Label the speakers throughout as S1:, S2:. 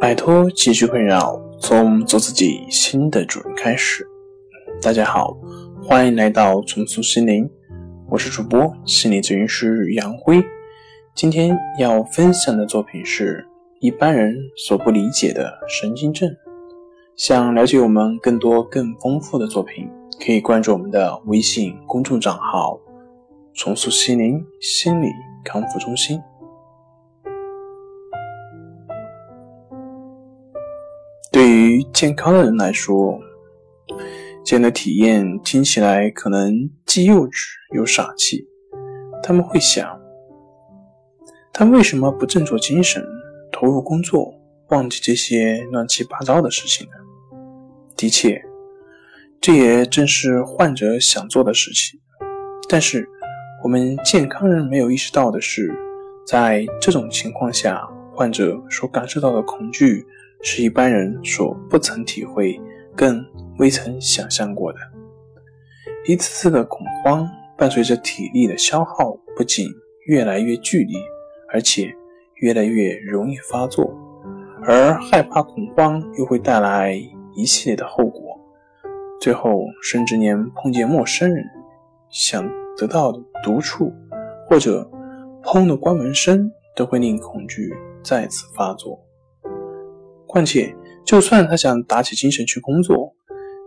S1: 摆脱情绪困扰，从做自己新的主人开始。大家好，欢迎来到重塑心灵，我是主播心理咨询师杨辉。今天要分享的作品是一般人所不理解的神经症。想了解我们更多更丰富的作品，可以关注我们的微信公众账号“重塑心灵心理康复中心”。对于健康的人来说，这样的体验听起来可能既幼稚又傻气。他们会想：他为什么不振作精神，投入工作，忘记这些乱七八糟的事情呢？的确，这也正是患者想做的事情。但是，我们健康人没有意识到的是，在这种情况下，患者所感受到的恐惧。是一般人所不曾体会、更未曾想象过的。一次次的恐慌伴随着体力的消耗，不仅越来越剧烈，而且越来越容易发作。而害怕恐慌又会带来一系列的后果，最后甚至连碰见陌生人、想得到的独处或者砰的关门声，都会令恐惧再次发作。况且，就算他想打起精神去工作，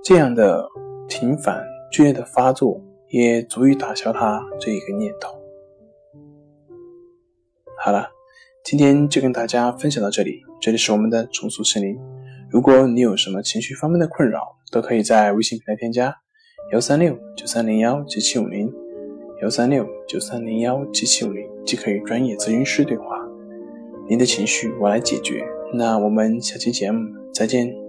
S1: 这样的频繁剧烈的发作也足以打消他这一个念头。好了，今天就跟大家分享到这里。这里是我们的重塑心灵。如果你有什么情绪方面的困扰，都可以在微信平台添加幺三六九三零幺七七五零幺三六九三零幺七七五零，即可与专业咨询师对话。您的情绪我来解决。那我们下期节目再见。